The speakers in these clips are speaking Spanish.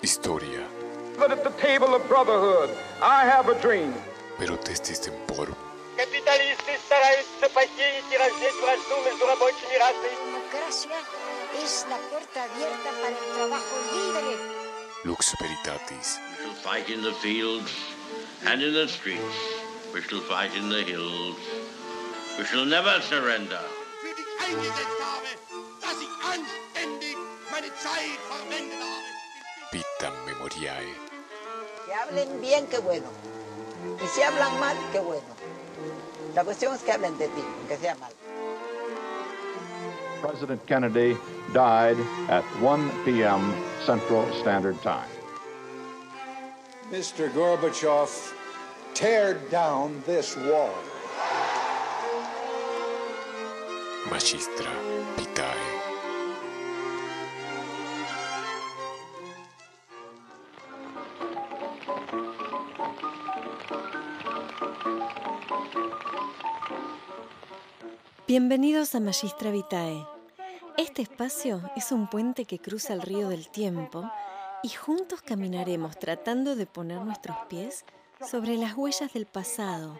Historia. But at the table of brotherhood, I have a dream. Pero testis temporum. Капиталисты стараются посеять и раздеть вражду между рабочими расами. democracia es la puerta abierta para el trabajo libre. Lux veritatis. We shall fight in the fields and in the streets. We shall fight in the hills. We shall never surrender. für dich eingesetzt habe, dass ich anständig meine Zeit verwendet habe. Vitam memoriae. Que hablen bien, qué bueno. Y si hablan mal, qué bueno. La cuestión es que hablen de ti, aunque sea mal. President Kennedy died at 1 p.m. Central Standard Time. Mr. Gorbachev, tear down this wall. Magistra vitae. Bienvenidos a Magistra Vitae. Este espacio es un puente que cruza el río del tiempo y juntos caminaremos tratando de poner nuestros pies sobre las huellas del pasado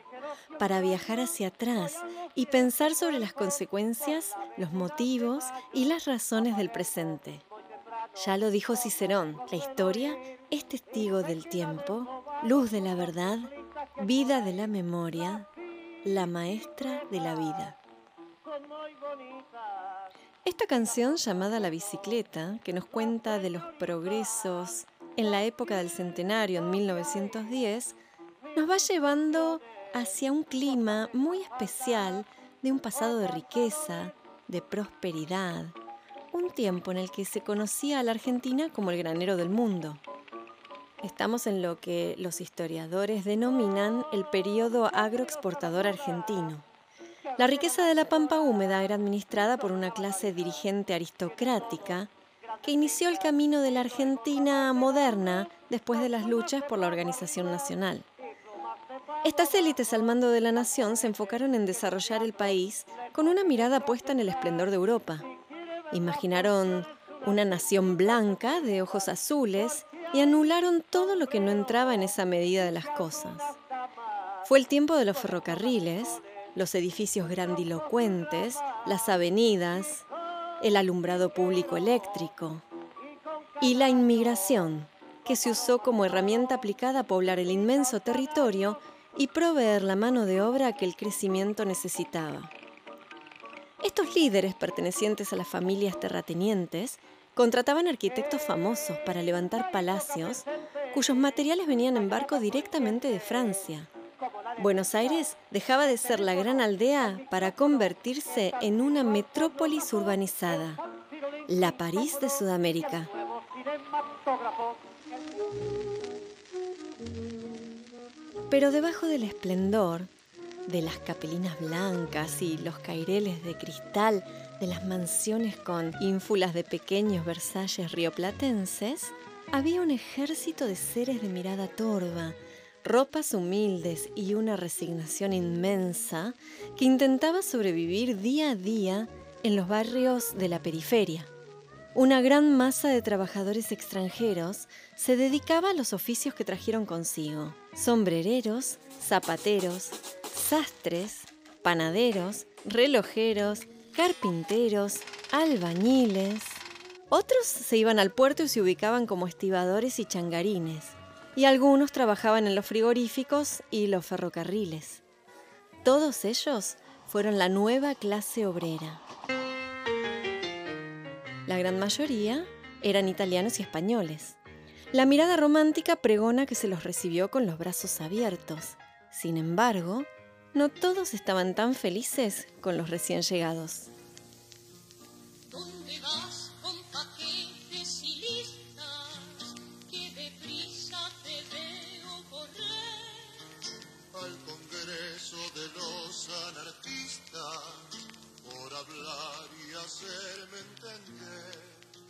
para viajar hacia atrás y pensar sobre las consecuencias, los motivos y las razones del presente. Ya lo dijo Cicerón, la historia es testigo del tiempo, luz de la verdad, vida de la memoria, la maestra de la vida. Esta canción llamada La bicicleta, que nos cuenta de los progresos en la época del centenario en 1910, nos va llevando hacia un clima muy especial de un pasado de riqueza, de prosperidad, un tiempo en el que se conocía a la Argentina como el granero del mundo. Estamos en lo que los historiadores denominan el periodo agroexportador argentino. La riqueza de la pampa húmeda era administrada por una clase dirigente aristocrática que inició el camino de la Argentina moderna después de las luchas por la organización nacional. Estas élites al mando de la nación se enfocaron en desarrollar el país con una mirada puesta en el esplendor de Europa. Imaginaron una nación blanca de ojos azules y anularon todo lo que no entraba en esa medida de las cosas. Fue el tiempo de los ferrocarriles, los edificios grandilocuentes, las avenidas, el alumbrado público eléctrico y la inmigración, que se usó como herramienta aplicada a poblar el inmenso territorio y proveer la mano de obra que el crecimiento necesitaba. Estos líderes pertenecientes a las familias terratenientes contrataban arquitectos famosos para levantar palacios cuyos materiales venían en barco directamente de Francia. Buenos Aires dejaba de ser la gran aldea para convertirse en una metrópolis urbanizada, la París de Sudamérica. Pero debajo del esplendor, de las capelinas blancas y los caireles de cristal de las mansiones con ínfulas de pequeños Versalles rioplatenses, había un ejército de seres de mirada torva, ropas humildes y una resignación inmensa que intentaba sobrevivir día a día en los barrios de la periferia. Una gran masa de trabajadores extranjeros se dedicaba a los oficios que trajeron consigo. Sombrereros, zapateros, sastres, panaderos, relojeros, carpinteros, albañiles. Otros se iban al puerto y se ubicaban como estibadores y changarines. Y algunos trabajaban en los frigoríficos y los ferrocarriles. Todos ellos fueron la nueva clase obrera. La gran mayoría eran italianos y españoles. La mirada romántica pregona que se los recibió con los brazos abiertos. Sin embargo, no todos estaban tan felices con los recién llegados.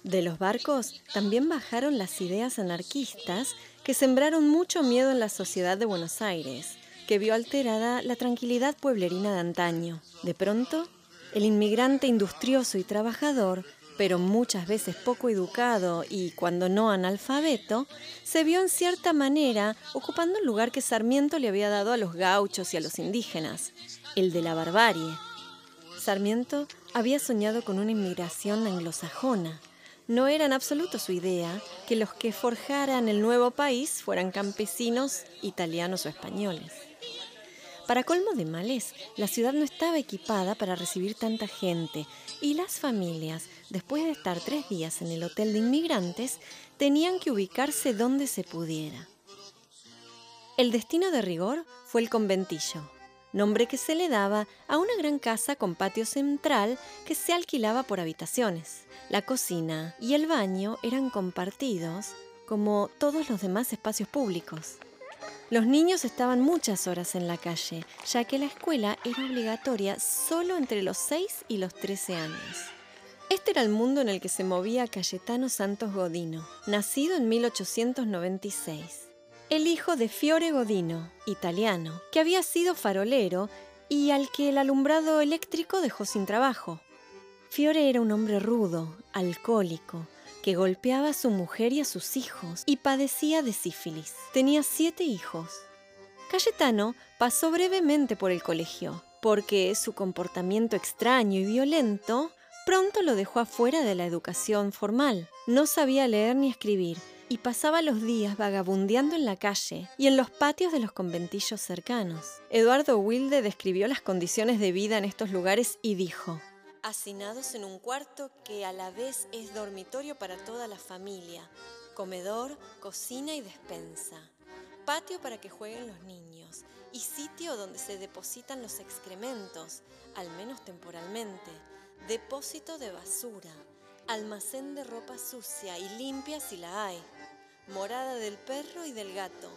De los barcos también bajaron las ideas anarquistas que sembraron mucho miedo en la sociedad de Buenos Aires, que vio alterada la tranquilidad pueblerina de antaño. De pronto, el inmigrante industrioso y trabajador pero muchas veces poco educado y cuando no analfabeto, se vio en cierta manera ocupando el lugar que Sarmiento le había dado a los gauchos y a los indígenas, el de la barbarie. Sarmiento había soñado con una inmigración anglosajona. No era en absoluto su idea que los que forjaran el nuevo país fueran campesinos, italianos o españoles. Para colmo de males, la ciudad no estaba equipada para recibir tanta gente y las familias, después de estar tres días en el hotel de inmigrantes, tenían que ubicarse donde se pudiera. El destino de rigor fue el conventillo, nombre que se le daba a una gran casa con patio central que se alquilaba por habitaciones. La cocina y el baño eran compartidos como todos los demás espacios públicos. Los niños estaban muchas horas en la calle, ya que la escuela era obligatoria solo entre los 6 y los 13 años. Este era el mundo en el que se movía Cayetano Santos Godino, nacido en 1896 el hijo de Fiore Godino, italiano, que había sido farolero y al que el alumbrado eléctrico dejó sin trabajo. Fiore era un hombre rudo, alcohólico, que golpeaba a su mujer y a sus hijos y padecía de sífilis. Tenía siete hijos. Cayetano pasó brevemente por el colegio, porque su comportamiento extraño y violento pronto lo dejó afuera de la educación formal. No sabía leer ni escribir y pasaba los días vagabundeando en la calle y en los patios de los conventillos cercanos. Eduardo Wilde describió las condiciones de vida en estos lugares y dijo, Hacinados en un cuarto que a la vez es dormitorio para toda la familia, comedor, cocina y despensa, patio para que jueguen los niños y sitio donde se depositan los excrementos, al menos temporalmente, depósito de basura, almacén de ropa sucia y limpia si la hay, morada del perro y del gato,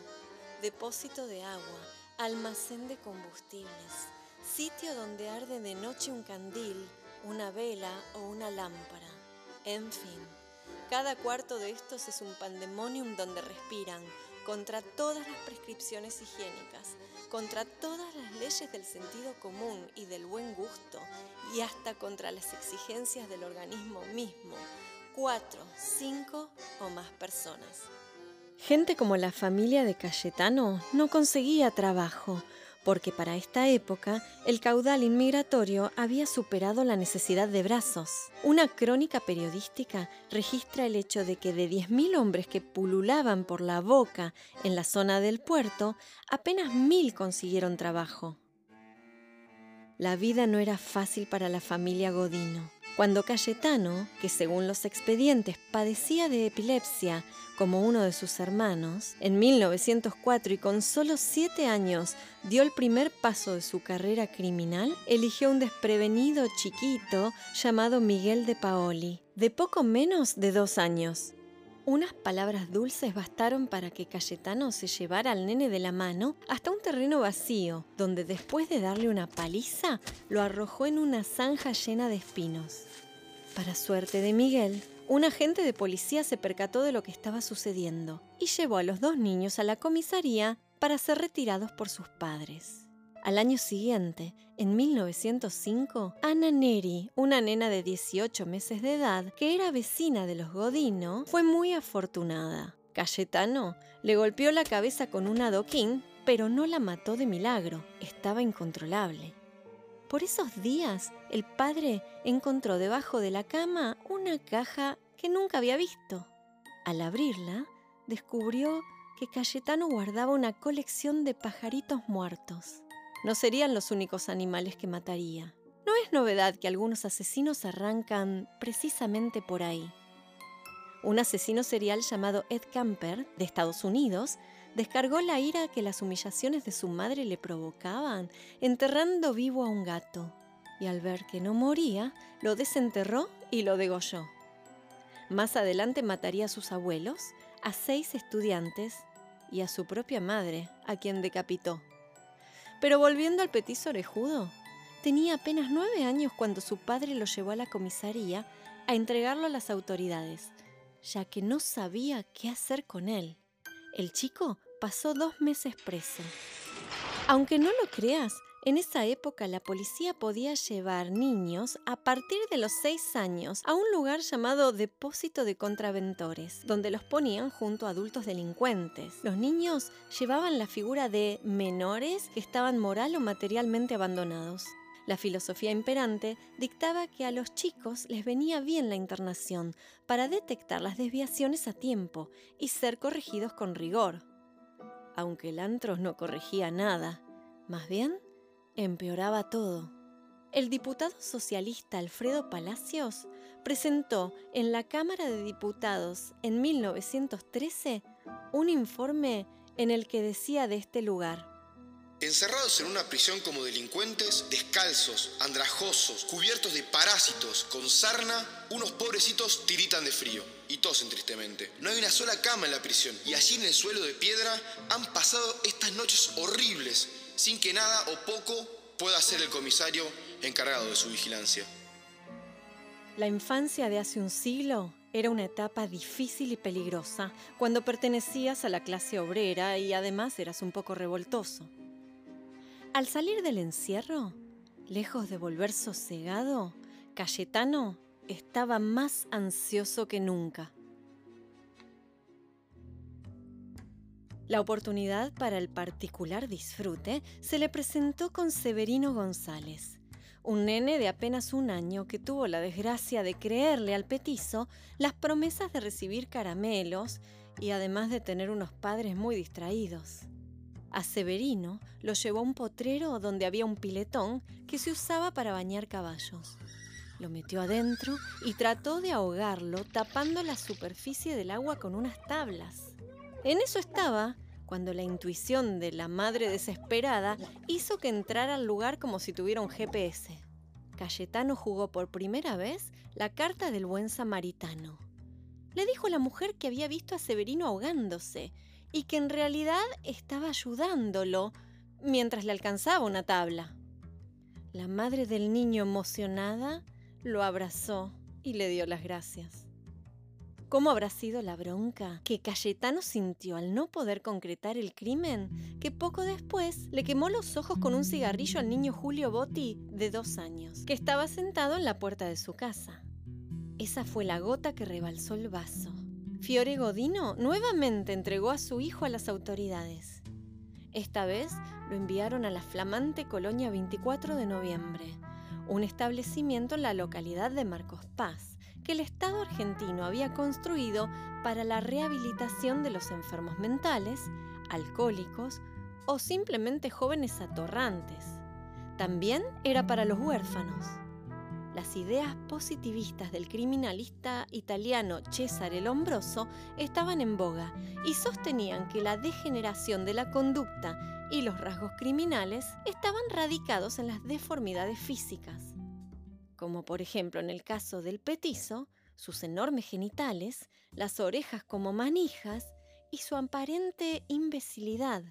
depósito de agua, almacén de combustibles, sitio donde arde de noche un candil, una vela o una lámpara. En fin, cada cuarto de estos es un pandemonium donde respiran, contra todas las prescripciones higiénicas, contra todas las leyes del sentido común y del buen gusto, y hasta contra las exigencias del organismo mismo, cuatro, cinco o más personas. Gente como la familia de Cayetano no conseguía trabajo, porque para esta época el caudal inmigratorio había superado la necesidad de brazos. Una crónica periodística registra el hecho de que de 10.000 hombres que pululaban por la boca en la zona del puerto, apenas mil consiguieron trabajo. La vida no era fácil para la familia Godino. Cuando Cayetano, que según los expedientes padecía de epilepsia como uno de sus hermanos, en 1904 y con solo siete años dio el primer paso de su carrera criminal, eligió un desprevenido chiquito llamado Miguel de Paoli, de poco menos de dos años. Unas palabras dulces bastaron para que Cayetano se llevara al nene de la mano hasta un terreno vacío, donde después de darle una paliza, lo arrojó en una zanja llena de espinos. Para suerte de Miguel, un agente de policía se percató de lo que estaba sucediendo y llevó a los dos niños a la comisaría para ser retirados por sus padres. Al año siguiente, en 1905, Ana Neri, una nena de 18 meses de edad, que era vecina de los Godino, fue muy afortunada. Cayetano le golpeó la cabeza con un adoquín, pero no la mató de milagro, estaba incontrolable. Por esos días, el padre encontró debajo de la cama una caja que nunca había visto. Al abrirla, descubrió que Cayetano guardaba una colección de pajaritos muertos no serían los únicos animales que mataría. No es novedad que algunos asesinos arrancan precisamente por ahí. Un asesino serial llamado Ed Camper, de Estados Unidos, descargó la ira que las humillaciones de su madre le provocaban, enterrando vivo a un gato, y al ver que no moría, lo desenterró y lo degolló. Más adelante mataría a sus abuelos, a seis estudiantes y a su propia madre, a quien decapitó. Pero volviendo al petiso orejudo, tenía apenas nueve años cuando su padre lo llevó a la comisaría a entregarlo a las autoridades, ya que no sabía qué hacer con él. El chico pasó dos meses preso. Aunque no lo creas, En esa época la policía podía llevar niños a partir de los 6 años a un lugar llamado depósito de contraventores, donde los ponían junto a adultos delincuentes. Los niños llevaban la figura de menores que estaban moral o materialmente abandonados. La filosofía imperante dictaba que a los chicos les venía bien la internación para detectar las desviaciones a tiempo y ser corregidos con rigor. Aunque el antro no corregía nada, más bien empeoraba todo. El diputado socialista Alfredo Palacios presentó en la Cámara de Diputados en 1913 un informe en el que decía de este lugar. Encerrados en una prisión como delincuentes, descalzos, andrajosos, cubiertos de parásitos, con sarna, unos pobrecitos tiritan de frío y tosen tristemente. No hay una sola cama en la prisión y allí en el suelo de piedra han pasado estas noches horribles sin que nada o poco pueda hacer el comisario encargado de su vigilancia. La infancia de hace un siglo era una etapa difícil y peligrosa cuando pertenecías a la clase obrera y además eras un poco revoltoso. Al salir del encierro, lejos de volver sosegado, Cayetano estaba más ansioso que nunca. La oportunidad para el particular disfrute se le presentó con Severino González, un nene de apenas un año que tuvo la desgracia de creerle al petizo las promesas de recibir caramelos y además de tener unos padres muy distraídos. A Severino lo llevó a un potrero donde había un piletón que se usaba para bañar caballos. Lo metió adentro y trató de ahogarlo tapando la superficie del agua con unas tablas. En eso estaba cuando la intuición de la madre desesperada hizo que entrara al lugar como si tuviera un GPS. Cayetano jugó por primera vez la carta del buen samaritano. Le dijo a la mujer que había visto a Severino ahogándose y que en realidad estaba ayudándolo mientras le alcanzaba una tabla. La madre del niño emocionada lo abrazó y le dio las gracias. ¿Cómo habrá sido la bronca que Cayetano sintió al no poder concretar el crimen que poco después le quemó los ojos con un cigarrillo al niño Julio Botti de dos años, que estaba sentado en la puerta de su casa? Esa fue la gota que rebalsó el vaso. Fiore Godino nuevamente entregó a su hijo a las autoridades. Esta vez lo enviaron a la flamante colonia 24 de noviembre, un establecimiento en la localidad de Marcos Paz que el Estado argentino había construido para la rehabilitación de los enfermos mentales, alcohólicos o simplemente jóvenes atorrantes. También era para los huérfanos. Las ideas positivistas del criminalista italiano Cesare Lombroso estaban en boga y sostenían que la degeneración de la conducta y los rasgos criminales estaban radicados en las deformidades físicas como por ejemplo en el caso del petizo, sus enormes genitales, las orejas como manijas y su aparente imbecilidad.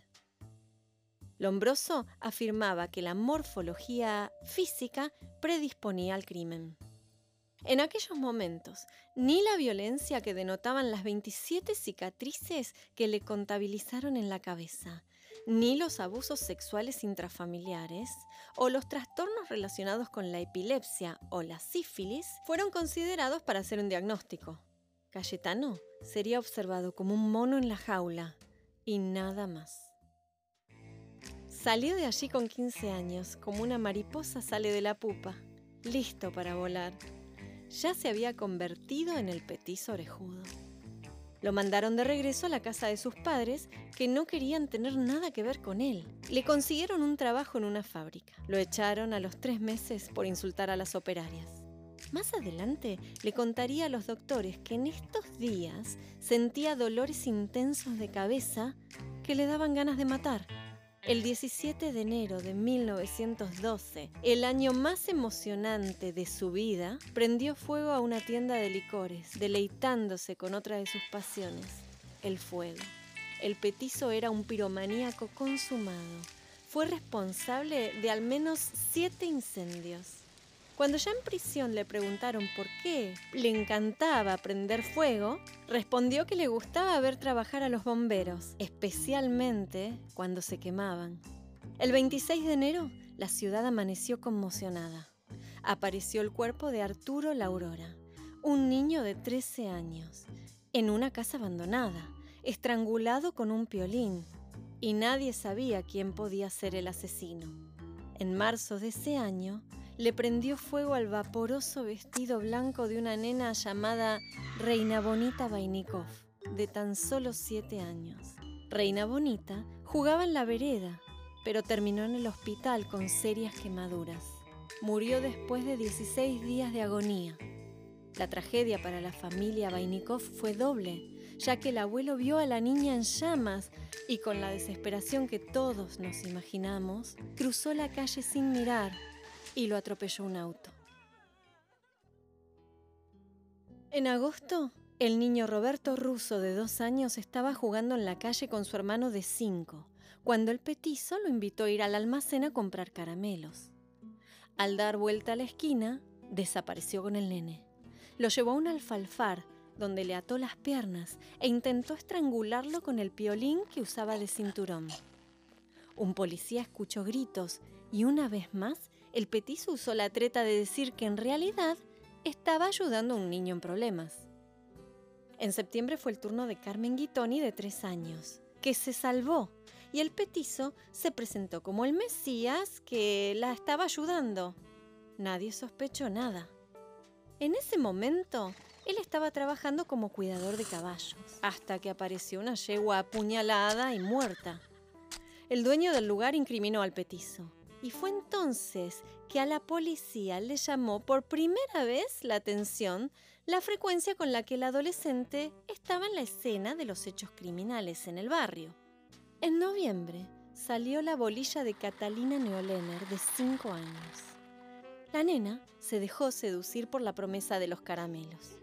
Lombroso afirmaba que la morfología física predisponía al crimen. En aquellos momentos, ni la violencia que denotaban las 27 cicatrices que le contabilizaron en la cabeza, ni los abusos sexuales intrafamiliares o los trastornos relacionados con la epilepsia o la sífilis fueron considerados para hacer un diagnóstico. Cayetano sería observado como un mono en la jaula y nada más. Salió de allí con 15 años, como una mariposa sale de la pupa, listo para volar. Ya se había convertido en el petiso orejudo. Lo mandaron de regreso a la casa de sus padres, que no querían tener nada que ver con él. Le consiguieron un trabajo en una fábrica. Lo echaron a los tres meses por insultar a las operarias. Más adelante le contaría a los doctores que en estos días sentía dolores intensos de cabeza que le daban ganas de matar. El 17 de enero de 1912, el año más emocionante de su vida, prendió fuego a una tienda de licores, deleitándose con otra de sus pasiones, el fuego. El petizo era un piromaníaco consumado. Fue responsable de al menos siete incendios. Cuando ya en prisión le preguntaron por qué le encantaba prender fuego, respondió que le gustaba ver trabajar a los bomberos, especialmente cuando se quemaban. El 26 de enero, la ciudad amaneció conmocionada. Apareció el cuerpo de Arturo La Aurora, un niño de 13 años, en una casa abandonada, estrangulado con un piolín, y nadie sabía quién podía ser el asesino. En marzo de ese año, le prendió fuego al vaporoso vestido blanco de una nena llamada Reina Bonita Vainikov, de tan solo siete años. Reina Bonita jugaba en la vereda, pero terminó en el hospital con serias quemaduras. Murió después de 16 días de agonía. La tragedia para la familia Vainikov fue doble, ya que el abuelo vio a la niña en llamas y con la desesperación que todos nos imaginamos, cruzó la calle sin mirar y lo atropelló un auto. En agosto, el niño Roberto Russo de dos años estaba jugando en la calle con su hermano de cinco, cuando el petizo lo invitó a ir al almacén a comprar caramelos. Al dar vuelta a la esquina, desapareció con el nene. Lo llevó a un alfalfar, donde le ató las piernas e intentó estrangularlo con el piolín que usaba de cinturón. Un policía escuchó gritos y una vez más el petizo usó la treta de decir que en realidad estaba ayudando a un niño en problemas. En septiembre fue el turno de Carmen Guitoni de tres años, que se salvó y el petizo se presentó como el Mesías que la estaba ayudando. Nadie sospechó nada. En ese momento, él estaba trabajando como cuidador de caballos, hasta que apareció una yegua apuñalada y muerta. El dueño del lugar incriminó al petizo. Y fue entonces que a la policía le llamó por primera vez la atención la frecuencia con la que el adolescente estaba en la escena de los hechos criminales en el barrio. En noviembre salió la bolilla de Catalina Neolener de 5 años. La nena se dejó seducir por la promesa de los caramelos.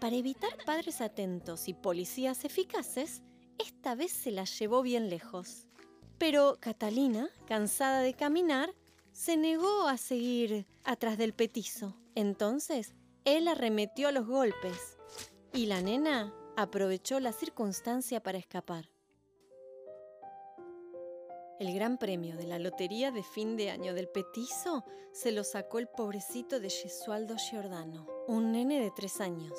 Para evitar padres atentos y policías eficaces, esta vez se la llevó bien lejos. Pero Catalina, cansada de caminar, se negó a seguir atrás del petizo. Entonces, él arremetió a los golpes y la nena aprovechó la circunstancia para escapar. El gran premio de la lotería de fin de año del petizo se lo sacó el pobrecito de Gesualdo Giordano, un nene de tres años.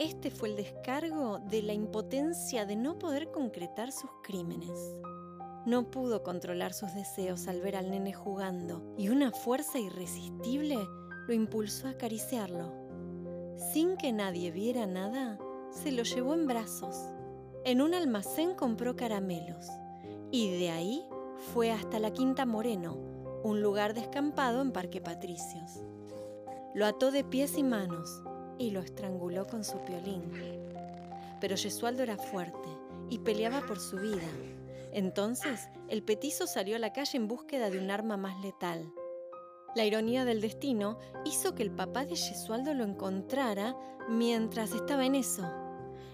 Este fue el descargo de la impotencia de no poder concretar sus crímenes. No pudo controlar sus deseos al ver al nene jugando y una fuerza irresistible lo impulsó a acariciarlo. Sin que nadie viera nada, se lo llevó en brazos. En un almacén compró caramelos y de ahí fue hasta la Quinta Moreno, un lugar descampado en Parque Patricios. Lo ató de pies y manos y lo estranguló con su piolín. Pero Gesualdo era fuerte y peleaba por su vida. Entonces, el petizo salió a la calle en búsqueda de un arma más letal. La ironía del destino hizo que el papá de Gesualdo lo encontrara mientras estaba en eso.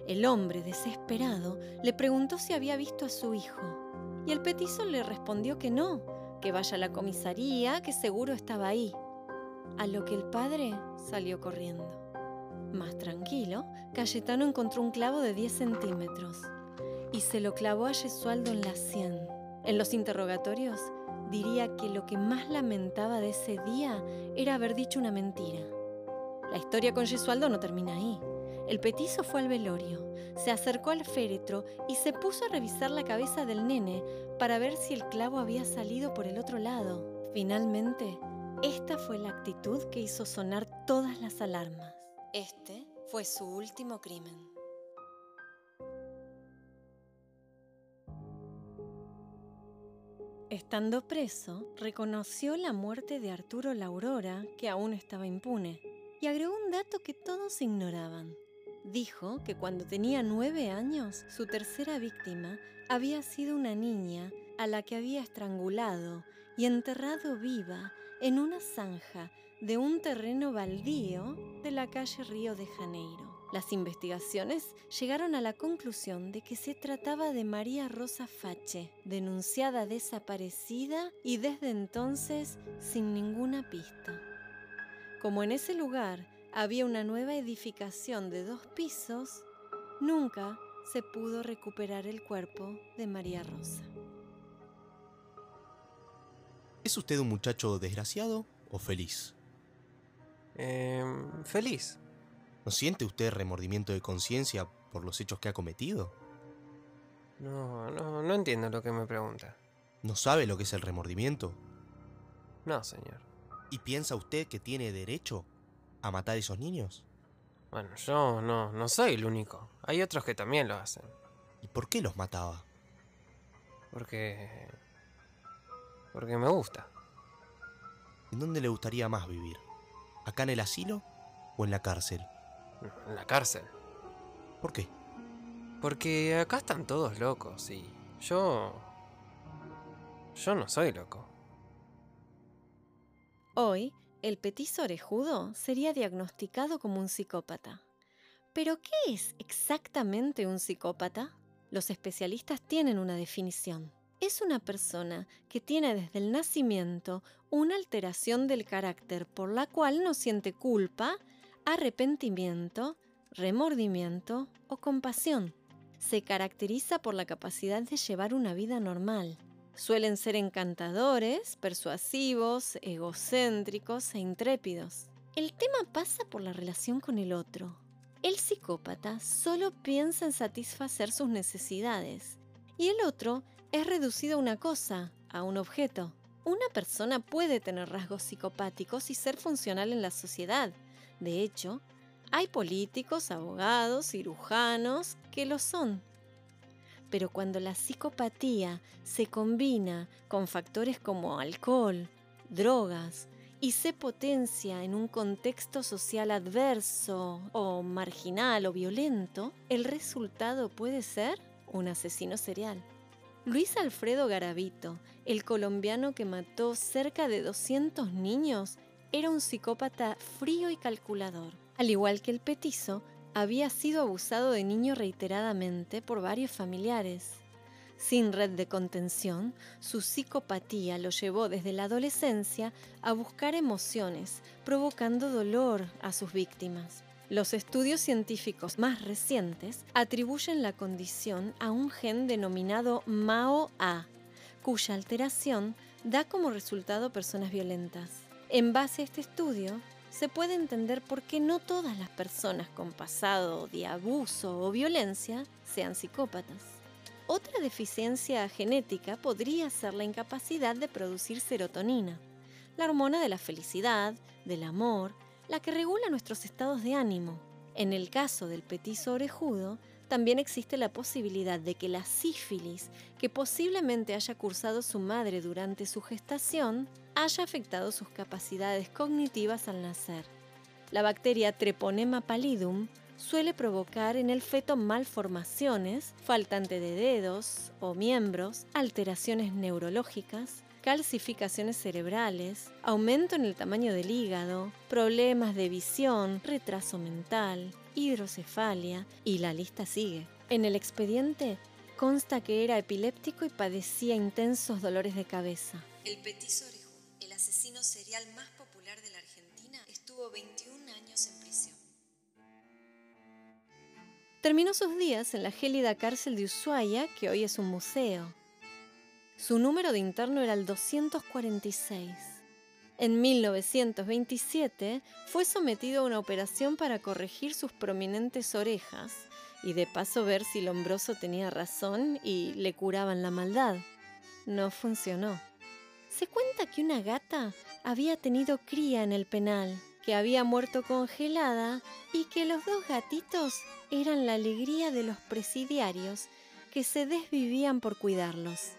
El hombre, desesperado, le preguntó si había visto a su hijo. Y el petizo le respondió que no, que vaya a la comisaría, que seguro estaba ahí. A lo que el padre salió corriendo. Más tranquilo, Cayetano encontró un clavo de 10 centímetros y se lo clavó a Gesualdo en la sien. En los interrogatorios diría que lo que más lamentaba de ese día era haber dicho una mentira. La historia con Gesualdo no termina ahí. El petizo fue al velorio, se acercó al féretro y se puso a revisar la cabeza del nene para ver si el clavo había salido por el otro lado. Finalmente, esta fue la actitud que hizo sonar todas las alarmas. Este fue su último crimen. Estando preso, reconoció la muerte de Arturo La Aurora, que aún estaba impune, y agregó un dato que todos ignoraban. Dijo que cuando tenía nueve años, su tercera víctima había sido una niña a la que había estrangulado y enterrado viva en una zanja de un terreno baldío de la calle Río de Janeiro. Las investigaciones llegaron a la conclusión de que se trataba de María Rosa Fache, denunciada desaparecida y desde entonces sin ninguna pista. Como en ese lugar había una nueva edificación de dos pisos, nunca se pudo recuperar el cuerpo de María Rosa. ¿Es usted un muchacho desgraciado o feliz? Eh, feliz. ¿No siente usted remordimiento de conciencia por los hechos que ha cometido? No, no, no entiendo lo que me pregunta. ¿No sabe lo que es el remordimiento? No, señor. ¿Y piensa usted que tiene derecho a matar a esos niños? Bueno, yo no, no soy el único. Hay otros que también lo hacen. ¿Y por qué los mataba? Porque... Porque me gusta. ¿En dónde le gustaría más vivir? ¿Acá en el asilo o en la cárcel? En la cárcel. ¿Por qué? Porque acá están todos locos y yo... Yo no soy loco. Hoy, el petiso orejudo sería diagnosticado como un psicópata. ¿Pero qué es exactamente un psicópata? Los especialistas tienen una definición. Es una persona que tiene desde el nacimiento una alteración del carácter por la cual no siente culpa, arrepentimiento, remordimiento o compasión. Se caracteriza por la capacidad de llevar una vida normal. Suelen ser encantadores, persuasivos, egocéntricos e intrépidos. El tema pasa por la relación con el otro. El psicópata solo piensa en satisfacer sus necesidades y el otro es reducido a una cosa, a un objeto. Una persona puede tener rasgos psicopáticos y ser funcional en la sociedad. De hecho, hay políticos, abogados, cirujanos que lo son. Pero cuando la psicopatía se combina con factores como alcohol, drogas, y se potencia en un contexto social adverso o marginal o violento, el resultado puede ser un asesino serial. Luis Alfredo Garavito, el colombiano que mató cerca de 200 niños, era un psicópata frío y calculador. Al igual que el petizo, había sido abusado de niño reiteradamente por varios familiares. Sin red de contención, su psicopatía lo llevó desde la adolescencia a buscar emociones, provocando dolor a sus víctimas. Los estudios científicos más recientes atribuyen la condición a un gen denominado MAO-A, cuya alteración da como resultado personas violentas. En base a este estudio, se puede entender por qué no todas las personas con pasado de abuso o violencia sean psicópatas. Otra deficiencia genética podría ser la incapacidad de producir serotonina, la hormona de la felicidad, del amor, la que regula nuestros estados de ánimo. En el caso del petiso orejudo, también existe la posibilidad de que la sífilis, que posiblemente haya cursado su madre durante su gestación, haya afectado sus capacidades cognitivas al nacer. La bacteria Treponema pallidum suele provocar en el feto malformaciones, faltante de dedos o miembros, alteraciones neurológicas, calcificaciones cerebrales, aumento en el tamaño del hígado, problemas de visión, retraso mental, hidrocefalia y la lista sigue. En el expediente consta que era epiléptico y padecía intensos dolores de cabeza. El petiso el asesino serial más popular de la Argentina, estuvo 21 años en prisión. Terminó sus días en la gélida cárcel de Ushuaia, que hoy es un museo. Su número de interno era el 246. En 1927 fue sometido a una operación para corregir sus prominentes orejas y de paso ver si Lombroso tenía razón y le curaban la maldad. No funcionó. Se cuenta que una gata había tenido cría en el penal, que había muerto congelada y que los dos gatitos eran la alegría de los presidiarios que se desvivían por cuidarlos.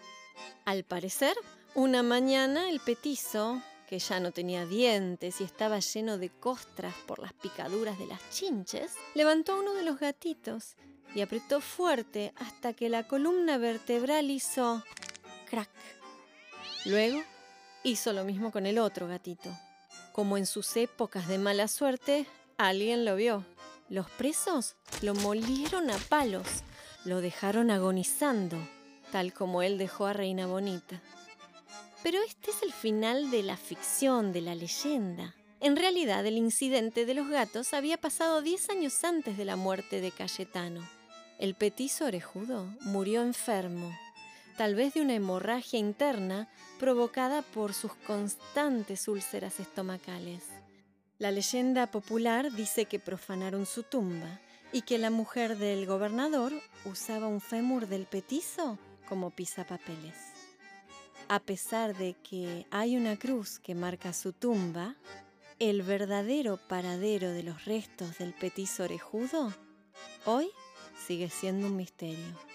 Al parecer, una mañana el petizo, que ya no tenía dientes y estaba lleno de costras por las picaduras de las chinches, levantó a uno de los gatitos y apretó fuerte hasta que la columna vertebral hizo crack. Luego hizo lo mismo con el otro gatito. Como en sus épocas de mala suerte, alguien lo vio. Los presos lo molieron a palos, lo dejaron agonizando tal como él dejó a Reina Bonita. Pero este es el final de la ficción, de la leyenda. En realidad, el incidente de los gatos había pasado 10 años antes de la muerte de Cayetano. El petiso orejudo murió enfermo, tal vez de una hemorragia interna provocada por sus constantes úlceras estomacales. La leyenda popular dice que profanaron su tumba y que la mujer del gobernador usaba un fémur del petizo como pisapapeles. A pesar de que hay una cruz que marca su tumba, el verdadero paradero de los restos del petizo orejudo hoy sigue siendo un misterio.